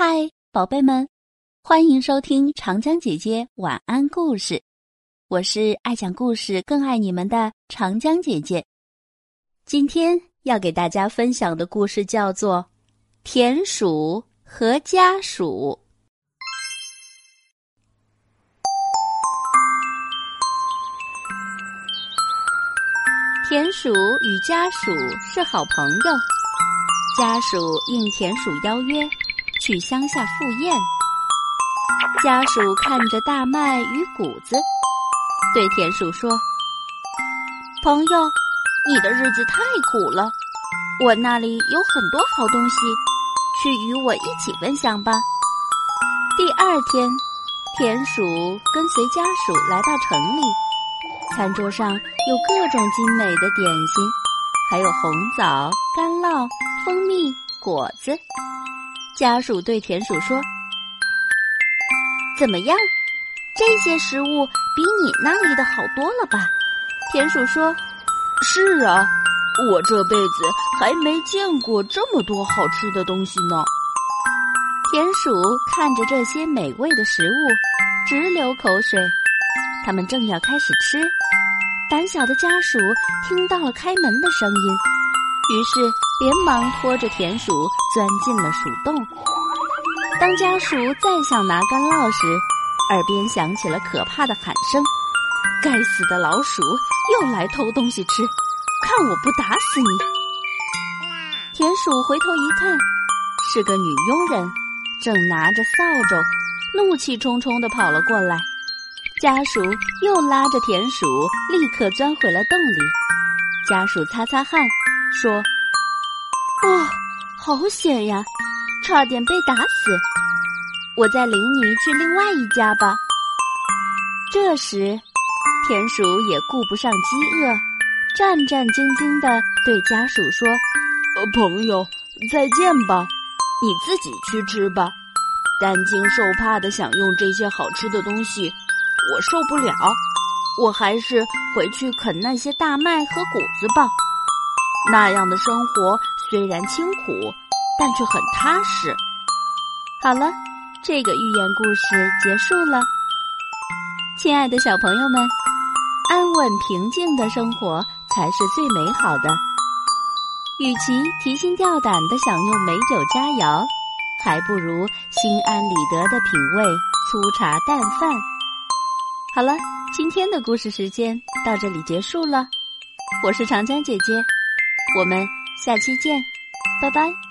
嗨，宝贝们，欢迎收听长江姐姐晚安故事。我是爱讲故事、更爱你们的长江姐姐。今天要给大家分享的故事叫做《田鼠和家鼠》。田鼠与家鼠是好朋友，家鼠应田鼠邀约。去乡下赴宴，家属看着大麦与谷子，对田鼠说：“朋友，你的日子太苦了，我那里有很多好东西，去与我一起分享吧。”第二天，田鼠跟随家属来到城里，餐桌上有各种精美的点心，还有红枣、干酪、蜂蜜、果子。家属对田鼠说：“怎么样？这些食物比你那里的好多了吧？”田鼠说：“是啊，我这辈子还没见过这么多好吃的东西呢。”田鼠看着这些美味的食物，直流口水。他们正要开始吃，胆小的家属听到了开门的声音。于是，连忙拖着田鼠钻进了鼠洞。当家鼠再想拿干酪时，耳边响起了可怕的喊声：“该死的老鼠，又来偷东西吃！看我不打死你！”田鼠回头一看，是个女佣人，正拿着扫帚，怒气冲冲地跑了过来。家鼠又拉着田鼠，立刻钻回了洞里。家鼠擦擦汗。说：“哦，好险呀，差点被打死！我再领你去另外一家吧。”这时，田鼠也顾不上饥饿，战战兢兢地对家属说：“呃，朋友，再见吧，你自己去吃吧。担惊受怕的享用这些好吃的东西，我受不了。我还是回去啃那些大麦和谷子吧。”那样的生活虽然清苦，但却很踏实。好了，这个寓言故事结束了。亲爱的小朋友们，安稳平静的生活才是最美好的。与其提心吊胆的享用美酒佳肴，还不如心安理得的品味粗茶淡饭。好了，今天的故事时间到这里结束了。我是长江姐姐。我们下期见，拜拜。